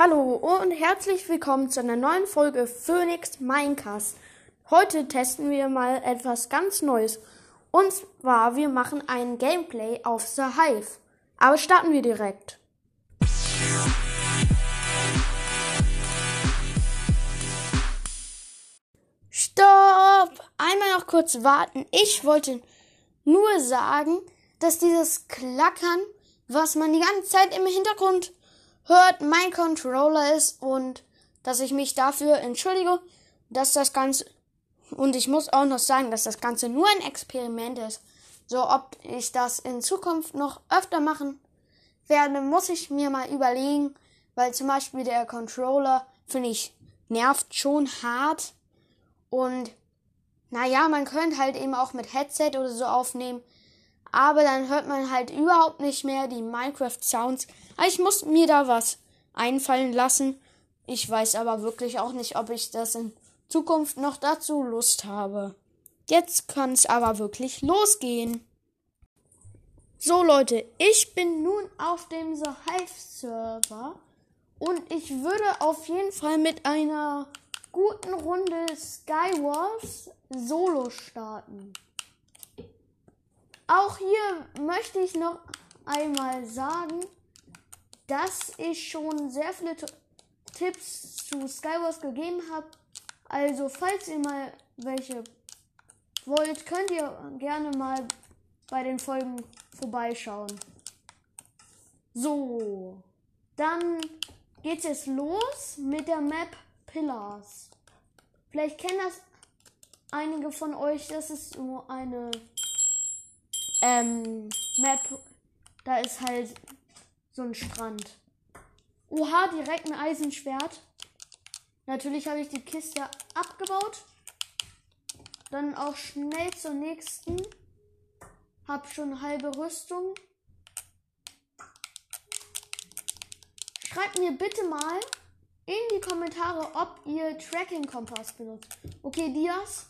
Hallo und herzlich willkommen zu einer neuen Folge Phoenix Minecast. Heute testen wir mal etwas ganz Neues. Und zwar, wir machen ein Gameplay auf The Hive. Aber starten wir direkt. Stopp! Einmal noch kurz warten. Ich wollte nur sagen, dass dieses Klackern, was man die ganze Zeit im Hintergrund hört, mein Controller ist und dass ich mich dafür entschuldige, dass das Ganze und ich muss auch noch sagen, dass das Ganze nur ein Experiment ist. So, ob ich das in Zukunft noch öfter machen werde, muss ich mir mal überlegen, weil zum Beispiel der Controller, finde ich, nervt schon hart und naja, man könnte halt eben auch mit Headset oder so aufnehmen, aber dann hört man halt überhaupt nicht mehr die Minecraft Sounds. Ich muss mir da was einfallen lassen. Ich weiß aber wirklich auch nicht, ob ich das in Zukunft noch dazu Lust habe. Jetzt kann es aber wirklich losgehen. So Leute, ich bin nun auf dem The Hive Server und ich würde auf jeden Fall mit einer guten Runde Skywars Solo starten. Auch hier möchte ich noch einmal sagen, dass ich schon sehr viele Tipps zu Skywars gegeben habe. Also falls ihr mal welche wollt, könnt ihr gerne mal bei den Folgen vorbeischauen. So, dann geht's jetzt los mit der Map Pillars. Vielleicht kennen das einige von euch. Das ist so eine ähm, Map, da ist halt so ein Strand. Oha, direkt ein Eisenschwert. Natürlich habe ich die Kiste abgebaut. Dann auch schnell zur nächsten. Hab schon halbe Rüstung. Schreibt mir bitte mal in die Kommentare, ob ihr Tracking-Kompass benutzt. Okay, Dias.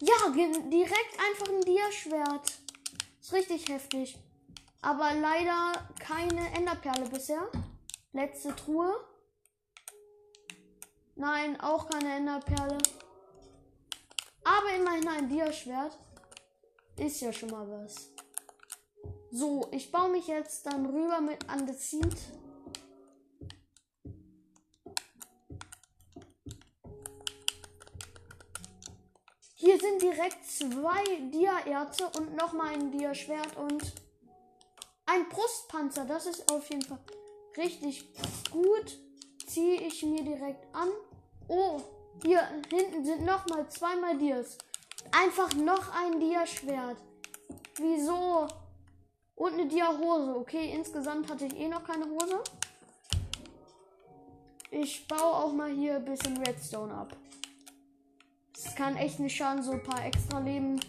Ja, direkt einfach ein Diaschwert. Ist richtig heftig. Aber leider keine Enderperle bisher. Letzte Truhe. Nein, auch keine Enderperle. Aber immerhin ein Dia-Schwert. Ist ja schon mal was. So, ich baue mich jetzt dann rüber mit Andezit. Hier sind direkt zwei Dia-Erze und nochmal ein Dia-Schwert und ein Brustpanzer. Das ist auf jeden Fall richtig gut. Ziehe ich mir direkt an. Oh, hier hinten sind nochmal zweimal Dias. Einfach noch ein Dia-Schwert. Wieso? Und eine Dia-Hose. Okay, insgesamt hatte ich eh noch keine Hose. Ich baue auch mal hier ein bisschen Redstone ab. Es kann echt nicht schaden, so ein paar extra Leben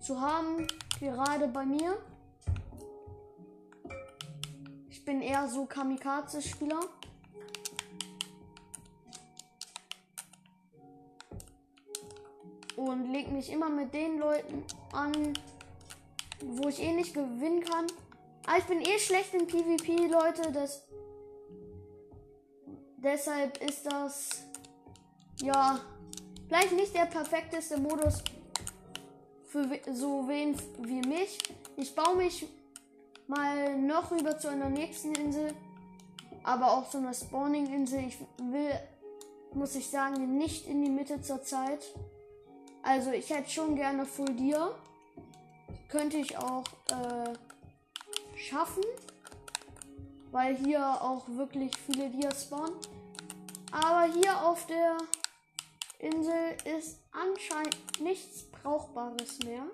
zu haben. Gerade bei mir. Ich bin eher so Kamikaze-Spieler. Und leg mich immer mit den Leuten an, wo ich eh nicht gewinnen kann. Aber ich bin eh schlecht in PvP, Leute. Das deshalb ist das ja Vielleicht nicht der perfekteste Modus für so wen wie mich. Ich baue mich mal noch rüber zu einer nächsten Insel. Aber auch zu einer Spawning-Insel. Ich will, muss ich sagen, nicht in die Mitte zur Zeit. Also ich hätte schon gerne Full Dia. Könnte ich auch äh, schaffen. Weil hier auch wirklich viele Dias spawnen. Aber hier auf der Insel ist anscheinend nichts Brauchbares mehr.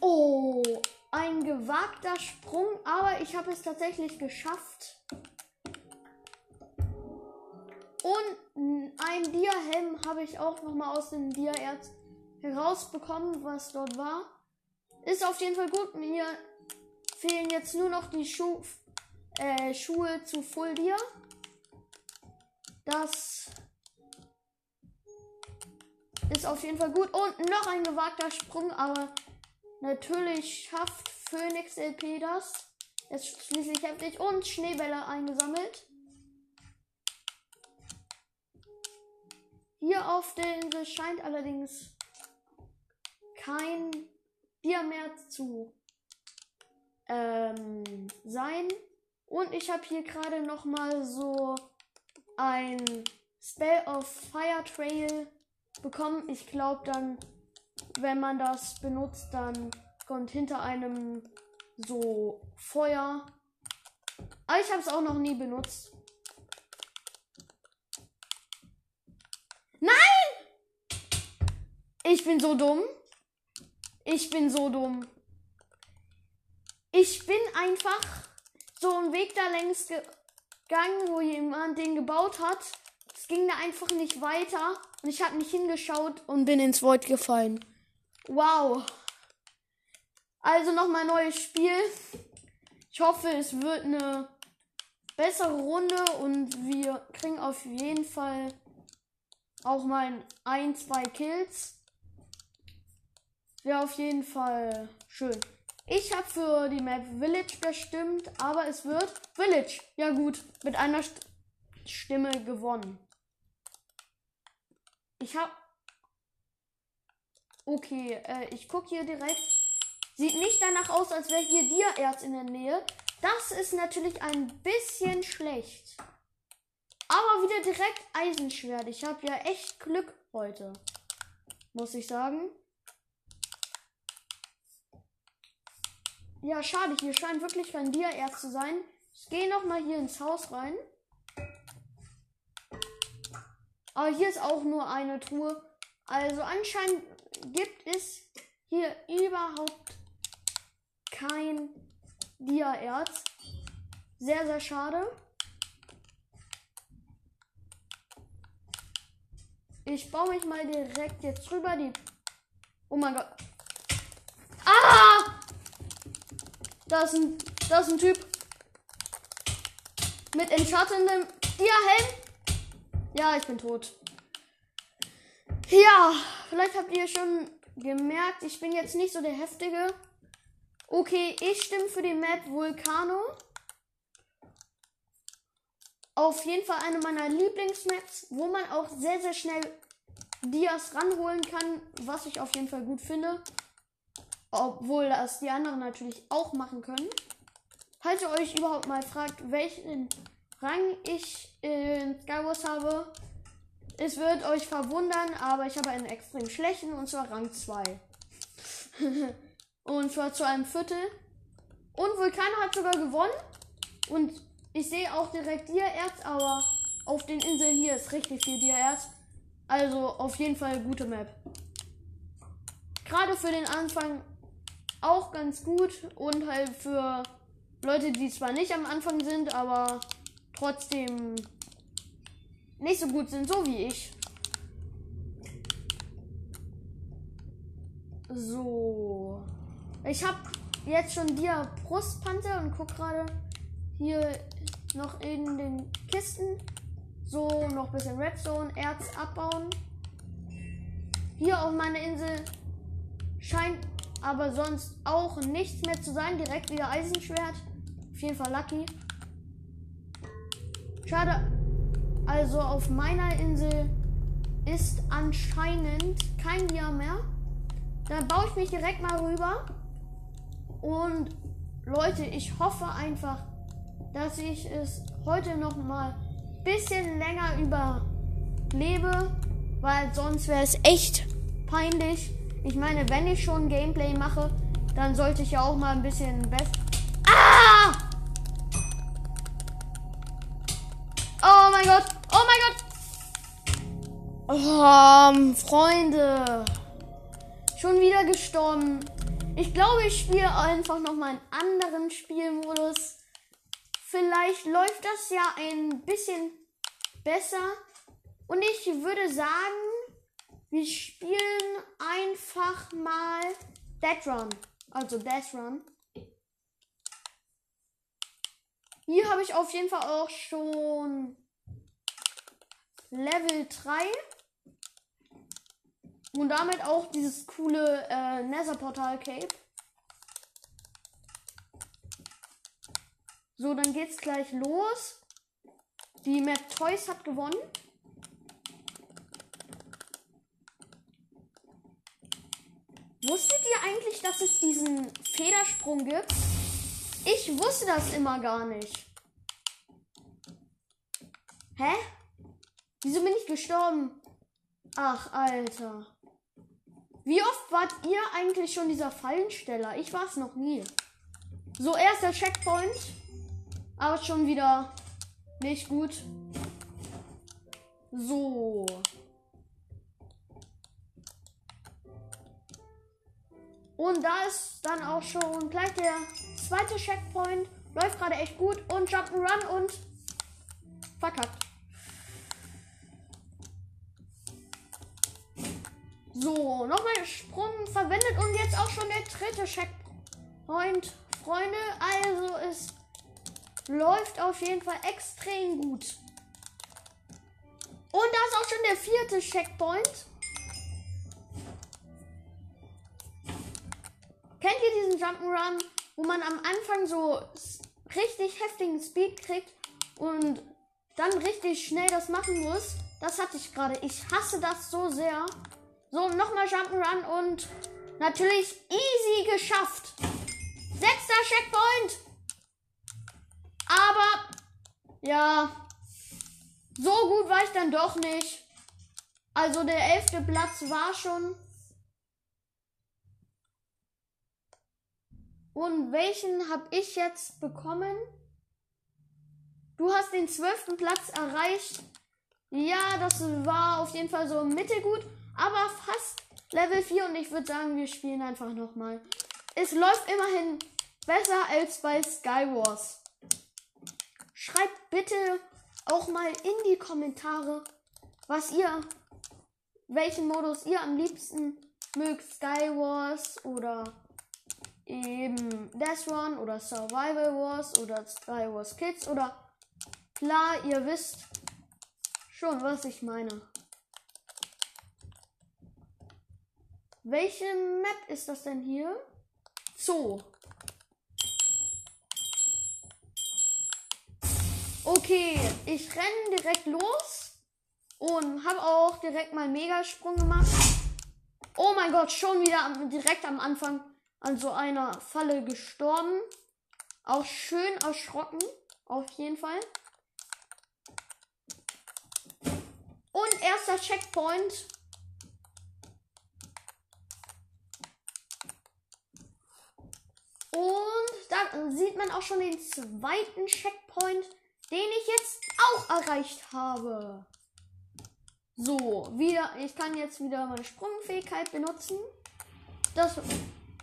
Oh, ein gewagter Sprung, aber ich habe es tatsächlich geschafft. Und ein Dia-Helm habe ich auch noch mal aus dem Dia-Erz herausbekommen, was dort war. Ist auf jeden Fall gut. Mir fehlen jetzt nur noch die Schu äh, Schuhe zu Full Dia. Das ist auf jeden Fall gut. Und noch ein gewagter Sprung, aber Natürlich schafft Phoenix LP das. Er ist schließlich heftig und Schneebälle eingesammelt. Hier auf der Insel scheint allerdings kein Bier mehr zu ähm, sein. Und ich habe hier gerade noch mal so ein Spell of Fire Trail bekommen. Ich glaube dann, wenn man das benutzt, dann kommt hinter einem so Feuer. Aber ich habe es auch noch nie benutzt. Nein! Ich bin so dumm. Ich bin so dumm. Ich bin einfach so einen Weg da längs gegangen, wo jemand den gebaut hat. Es ging da einfach nicht weiter. Und ich habe nicht hingeschaut und bin ins Void gefallen. Wow. Also nochmal neues Spiel. Ich hoffe, es wird eine bessere Runde und wir kriegen auf jeden Fall auch mal ein, zwei Kills. Wäre auf jeden Fall schön. Ich habe für die Map Village bestimmt, aber es wird Village. Ja gut, mit einer St Stimme gewonnen. Ich habe... Okay, äh, ich gucke hier direkt. Sieht nicht danach aus, als wäre hier Dia-Erz in der Nähe. Das ist natürlich ein bisschen schlecht. Aber wieder direkt Eisenschwert. Ich habe ja echt Glück heute. Muss ich sagen. Ja, schade. Hier scheint wirklich kein Dia-Erz zu sein. Ich gehe nochmal hier ins Haus rein. Aber hier ist auch nur eine Truhe. Also anscheinend gibt es hier überhaupt kein Dia-Erz. Sehr, sehr schade. Ich baue mich mal direkt jetzt drüber. Die. Oh mein Gott. Ah! Da ist ein, da ist ein Typ. Mit entschattendem Dia-Helm. Ja, ich bin tot. Ja, vielleicht habt ihr schon gemerkt, ich bin jetzt nicht so der Heftige. Okay, ich stimme für die Map Vulcano. Auf jeden Fall eine meiner Lieblingsmaps, wo man auch sehr, sehr schnell Dias ranholen kann, was ich auf jeden Fall gut finde. Obwohl das die anderen natürlich auch machen können. Falls ihr euch überhaupt mal fragt, welchen Rang ich in Skywars habe, es wird euch verwundern, aber ich habe einen extrem schlechten und zwar Rang 2. und zwar zu einem Viertel. Und Vulkan hat sogar gewonnen. Und ich sehe auch direkt Dia-Erz, aber auf den Inseln hier ist richtig viel Dia-Erz. Also auf jeden Fall gute Map. Gerade für den Anfang auch ganz gut und halt für Leute, die zwar nicht am Anfang sind, aber trotzdem nicht so gut sind, so wie ich. So. Ich habe jetzt schon Dia Brustpanzer und guck gerade hier noch in den Kisten. So, noch ein bisschen Redstone, Erz abbauen. Hier auf meiner Insel scheint aber sonst auch nichts mehr zu sein. Direkt wieder Eisenschwert. Auf jeden Fall lucky. Schade. Also auf meiner Insel ist anscheinend kein Dia mehr. Dann baue ich mich direkt mal rüber. Und Leute, ich hoffe einfach, dass ich es heute noch mal bisschen länger überlebe, weil sonst wäre es echt peinlich. Ich meine, wenn ich schon Gameplay mache, dann sollte ich ja auch mal ein bisschen besser. Ah! Oh mein Gott! Oh mein Gott! Oh, Freunde! Schon wieder gestorben. Ich glaube, ich spiele einfach noch mal einen anderen Spielmodus. Vielleicht läuft das ja ein bisschen besser. Und ich würde sagen, wir spielen einfach mal Dead Run. Also Death Run. Hier habe ich auf jeden Fall auch schon Level 3. Und damit auch dieses coole äh, Nether-Portal-Cape. So, dann geht's gleich los. Die Map Toys hat gewonnen. Wusstet ihr eigentlich, dass es diesen Federsprung gibt? Ich wusste das immer gar nicht. Hä? Wieso bin ich gestorben? Ach, Alter. Wie oft wart ihr eigentlich schon dieser Fallensteller? Ich war es noch nie. So, erster Checkpoint. Aber schon wieder nicht gut. So. Und da ist dann auch schon gleich der zweite Checkpoint. Läuft gerade echt gut. Und Jump'n'Run und verkackt. So, nochmal Sprung verwendet und jetzt auch schon der dritte Checkpoint. Freunde, also es läuft auf jeden Fall extrem gut. Und da ist auch schon der vierte Checkpoint. Kennt ihr diesen Jump'n'Run, wo man am Anfang so richtig heftigen Speed kriegt und dann richtig schnell das machen muss? Das hatte ich gerade. Ich hasse das so sehr. So, nochmal Jump'n'Run und natürlich easy geschafft. Sechster Checkpoint. Aber, ja, so gut war ich dann doch nicht. Also der elfte Platz war schon Und welchen habe ich jetzt bekommen? Du hast den zwölften Platz erreicht. Ja, das war auf jeden Fall so mittelgut, aber fast Level 4 und ich würde sagen, wir spielen einfach nochmal. Es läuft immerhin besser als bei Skywars. Schreibt bitte auch mal in die Kommentare, was ihr, welchen Modus ihr am liebsten mögt. Skywars oder eben Death Run oder Survival Wars oder Sky Wars Kids oder klar, ihr wisst schon, was ich meine. Welche Map ist das denn hier? Zoo. Okay, ich renne direkt los und habe auch direkt mal Megasprung gemacht. Oh mein Gott, schon wieder am, direkt am Anfang an so einer Falle gestorben. Auch schön erschrocken. Auf jeden Fall. Und erster Checkpoint. Und da sieht man auch schon den zweiten Checkpoint, den ich jetzt auch erreicht habe. So, wieder, ich kann jetzt wieder meine Sprungfähigkeit benutzen. Das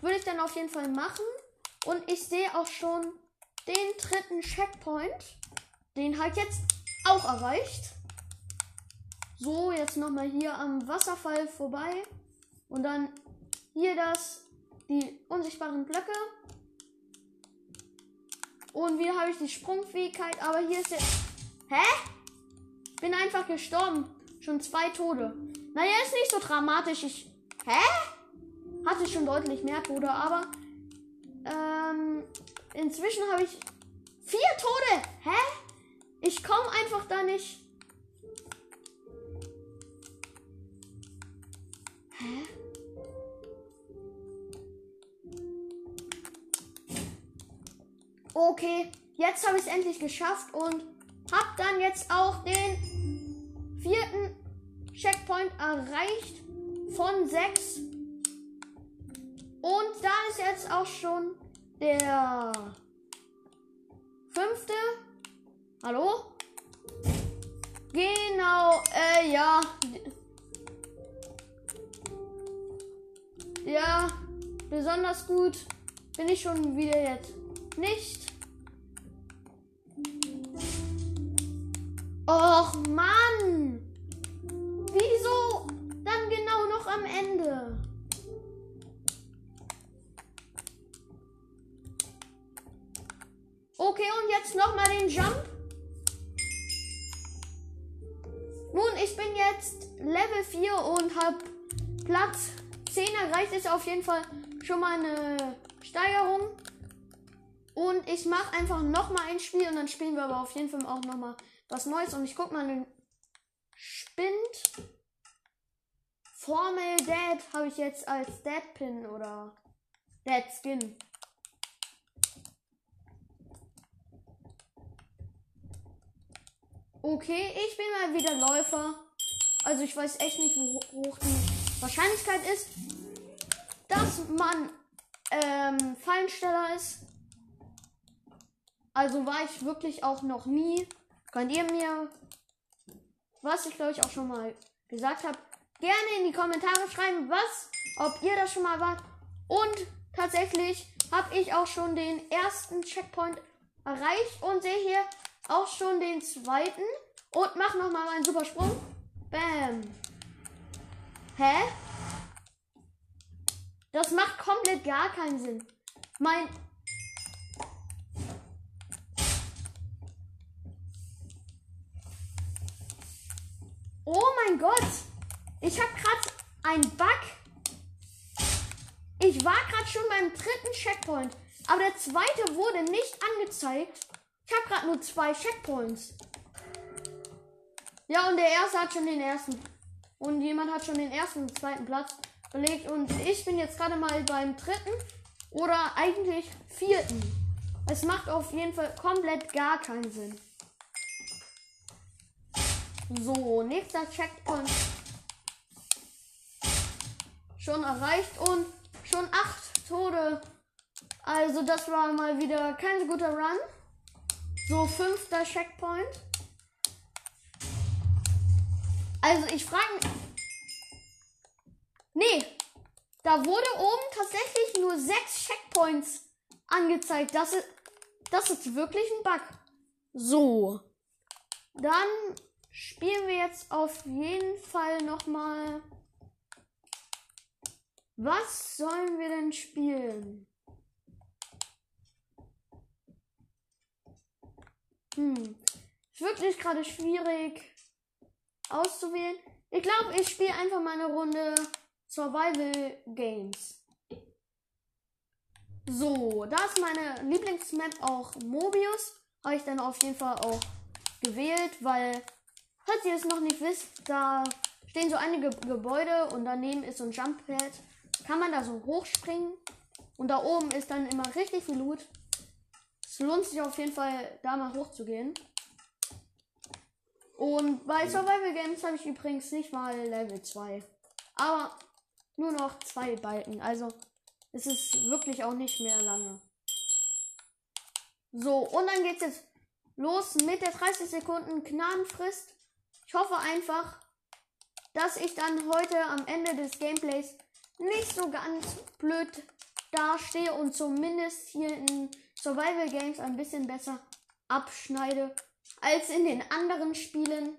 würde ich dann auf jeden Fall machen. Und ich sehe auch schon den dritten Checkpoint. Den halt jetzt auch erreicht. So, jetzt nochmal hier am Wasserfall vorbei. Und dann hier das, die unsichtbaren Blöcke. Und wieder habe ich die Sprungfähigkeit. Aber hier ist jetzt. Hä? Bin einfach gestorben. Schon zwei Tode. Naja, ist nicht so dramatisch. Ich. Hä? Hatte schon deutlich mehr Tode, aber ähm, inzwischen habe ich vier Tode. Hä? Ich komme einfach da nicht. Hä? Okay, jetzt habe ich es endlich geschafft und habe dann jetzt auch den vierten Checkpoint erreicht von sechs. Und da ist jetzt auch schon der fünfte. Hallo? Genau, äh, ja. Ja, besonders gut bin ich schon wieder jetzt nicht. Och Mann! Wieso dann genau noch am Ende? Okay, und jetzt nochmal den Jump. Nun, ich bin jetzt Level 4 und habe Platz 10 erreicht. Ist auf jeden Fall schon mal eine Steigerung. Und ich mache einfach nochmal ein Spiel und dann spielen wir aber auf jeden Fall auch nochmal was Neues. Und ich guck mal den Spind. Formel Dead habe ich jetzt als Dead Pin oder Dead Skin. Okay, ich bin mal wieder Läufer. Also ich weiß echt nicht, wo hoch die Wahrscheinlichkeit ist, dass man ähm, Fallensteller ist. Also war ich wirklich auch noch nie. Könnt ihr mir, was ich glaube ich auch schon mal gesagt habe, gerne in die Kommentare schreiben, was, ob ihr das schon mal wart. Und tatsächlich habe ich auch schon den ersten Checkpoint erreicht und sehe hier auch schon den zweiten. Und mach nochmal meinen Supersprung. Bam. Hä? Das macht komplett gar keinen Sinn. Mein. Oh mein Gott. Ich habe gerade einen Bug. Ich war gerade schon beim dritten Checkpoint. Aber der zweite wurde nicht angezeigt. Ich habe gerade nur zwei Checkpoints. Ja, und der erste hat schon den ersten. Und jemand hat schon den ersten und zweiten Platz belegt. Und ich bin jetzt gerade mal beim dritten oder eigentlich vierten. Es macht auf jeden Fall komplett gar keinen Sinn. So, nächster Checkpoint. Schon erreicht und schon acht Tode. Also das war mal wieder kein so guter Run. So, fünfter Checkpoint. Also ich frage mich. Nee, da wurde oben tatsächlich nur sechs Checkpoints angezeigt. Das ist, das ist wirklich ein Bug. So. Dann spielen wir jetzt auf jeden Fall nochmal. Was sollen wir denn spielen? Hm. Ist wirklich gerade schwierig auszuwählen. Ich glaube, ich spiele einfach mal eine Runde Survival Games. So, da ist meine Lieblingsmap auch Mobius. Habe ich dann auf jeden Fall auch gewählt, weil, falls ihr es noch nicht wisst, da stehen so einige Gebäude und daneben ist so ein Jump Pad. Kann man da so hochspringen und da oben ist dann immer richtig viel Loot. Es lohnt sich auf jeden Fall, da mal hochzugehen. Und bei Survival Games habe ich übrigens nicht mal Level 2. Aber nur noch zwei Balken. Also es ist wirklich auch nicht mehr lange. So, und dann geht's jetzt los mit der 30 Sekunden Gnadenfrist. Ich hoffe einfach, dass ich dann heute am Ende des Gameplays nicht so ganz blöd dastehe und zumindest hier in Survival Games ein bisschen besser abschneide als in den anderen Spielen.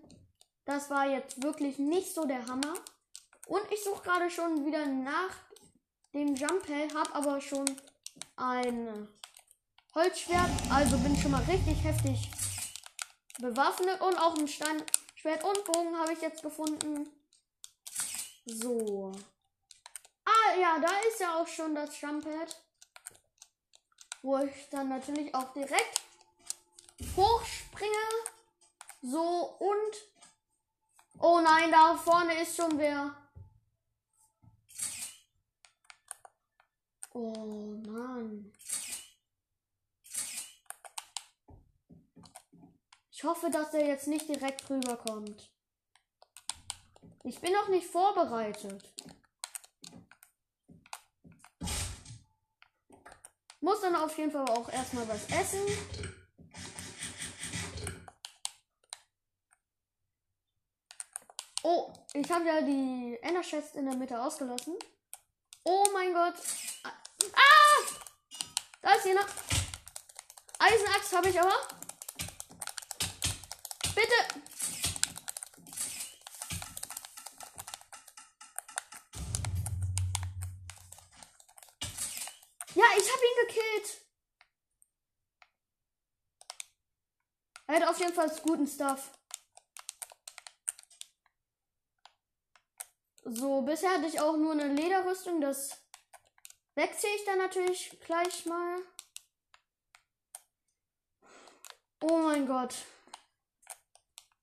Das war jetzt wirklich nicht so der Hammer. Und ich suche gerade schon wieder nach dem Jump Pad, habe aber schon ein Holzschwert, also bin schon mal richtig heftig bewaffnet und auch ein Steinschwert und Bogen habe ich jetzt gefunden. So. Ja, da ist ja auch schon das Jump Pad, wo ich dann natürlich auch direkt hochspringe. So und. Oh nein, da vorne ist schon wer. Oh Mann. Ich hoffe, dass er jetzt nicht direkt rüberkommt. Ich bin noch nicht vorbereitet. Muss dann auf jeden Fall auch erstmal was essen. Oh, ich habe ja die Ender Chest in der Mitte ausgelassen. Oh mein Gott. Ah! Da ist jemand. Eisenaxt habe ich aber. Bitte. Auf jeden Fall guten Stuff. So, bisher hatte ich auch nur eine Lederrüstung. Das wechsle ich dann natürlich gleich mal. Oh mein Gott.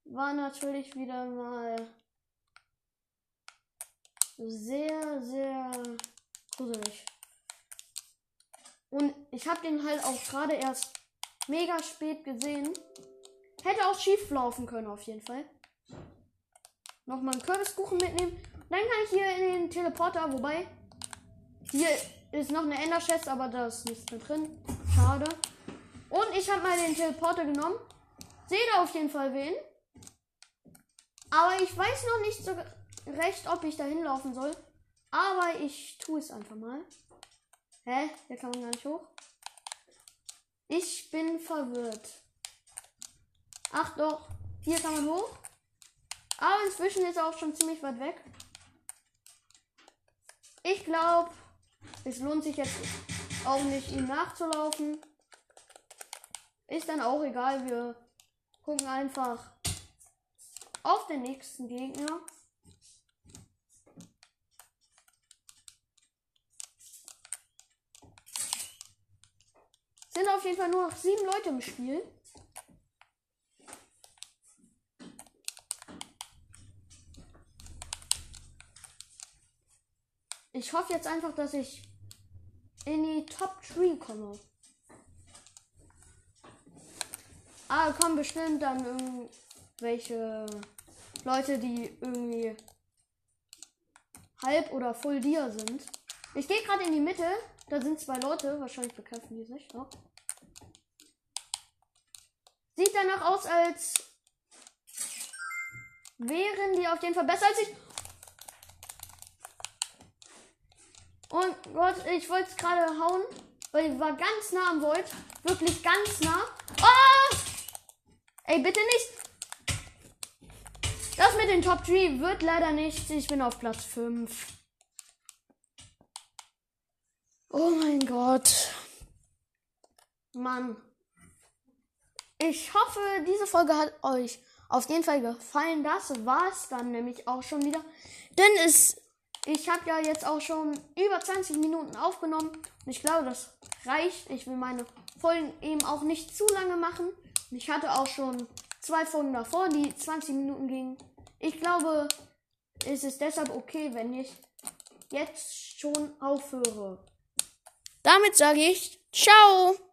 War natürlich wieder mal sehr, sehr gruselig. Und ich habe den halt auch gerade erst mega spät gesehen. Hätte auch schief laufen können auf jeden Fall. Nochmal einen Kürbiskuchen mitnehmen. Dann kann ich hier in den Teleporter, wobei hier ist noch eine Ender Chest, aber da ist nichts mehr drin. Schade. Und ich habe mal den Teleporter genommen. Sehe da auf jeden Fall wen. Aber ich weiß noch nicht so recht, ob ich da hinlaufen soll. Aber ich tue es einfach mal. Hä? Hier kann man gar nicht hoch. Ich bin verwirrt. Ach doch, hier kann man hoch. Aber inzwischen ist er auch schon ziemlich weit weg. Ich glaube, es lohnt sich jetzt auch nicht, ihm nachzulaufen. Ist dann auch egal. Wir gucken einfach auf den nächsten Gegner. Sind auf jeden Fall nur noch sieben Leute im Spiel. Ich hoffe jetzt einfach, dass ich in die Top 3 komme. Ah, kommen bestimmt dann irgendwelche Leute, die irgendwie halb oder full Dia sind. Ich gehe gerade in die Mitte. Da sind zwei Leute. Wahrscheinlich bekämpfen die sich noch. Sieht danach aus, als wären die auf jeden Fall besser als ich. Und Gott, ich wollte es gerade hauen, weil ich war ganz nah am Void. Wirklich ganz nah. Oh! Ey, bitte nicht. Das mit den Top 3 wird leider nichts. Ich bin auf Platz 5. Oh mein Gott. Mann. Ich hoffe, diese Folge hat euch auf jeden Fall gefallen. Das war es dann nämlich auch schon wieder. Denn es ich habe ja jetzt auch schon über 20 Minuten aufgenommen. Und ich glaube, das reicht. Ich will meine Folgen eben auch nicht zu lange machen. Ich hatte auch schon zwei Folgen davor, die 20 Minuten gingen. Ich glaube, es ist deshalb okay, wenn ich jetzt schon aufhöre. Damit sage ich Ciao.